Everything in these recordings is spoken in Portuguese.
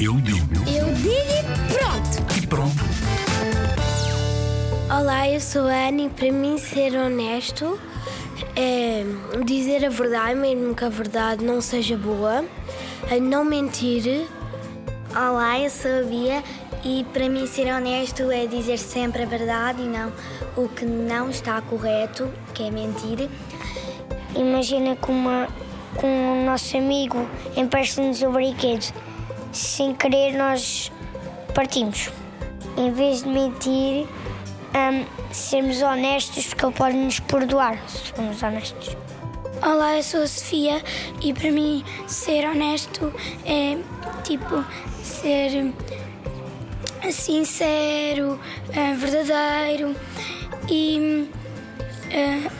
Eu digo Eu digo e pronto. e pronto. Olá, eu sou a Ana e para mim ser honesto é dizer a verdade, mesmo que a verdade não seja boa, é não mentir. Olá, eu sou a Bia e para mim ser honesto é dizer sempre a verdade e não o que não está correto, que é mentir. Imagina que, uma, que um nosso amigo empresta-nos o brinquedo. Sem querer, nós partimos. Em vez de mentir, hum, sermos honestos, porque ele pode nos perdoar se formos honestos. Olá, eu sou a Sofia e para mim ser honesto é tipo ser sincero, eh, verdadeiro e eh,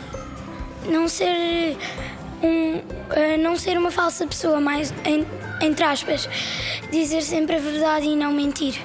não ser um, eh, não ser uma falsa pessoa, mais en- entre aspas, dizer sempre a verdade e não mentir.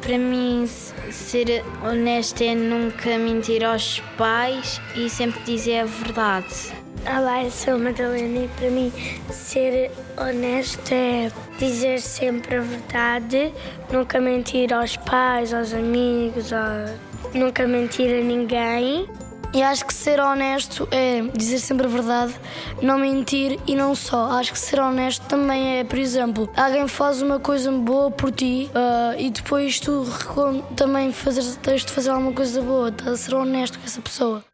Para mim, ser honesto é nunca mentir aos pais e sempre dizer a verdade. Olá, eu sou a Madalena e para mim ser honesto é dizer sempre a verdade, nunca mentir aos pais, aos amigos, a- nunca mentir a ninguém. E acho que ser honesto é dizer sempre a verdade, não mentir e não só. Acho que ser honesto também é, por exemplo, alguém faz uma coisa boa por ti ah, e depois tu também fazer, tens de fazer alguma coisa boa, estás a ser honesto com essa pessoa.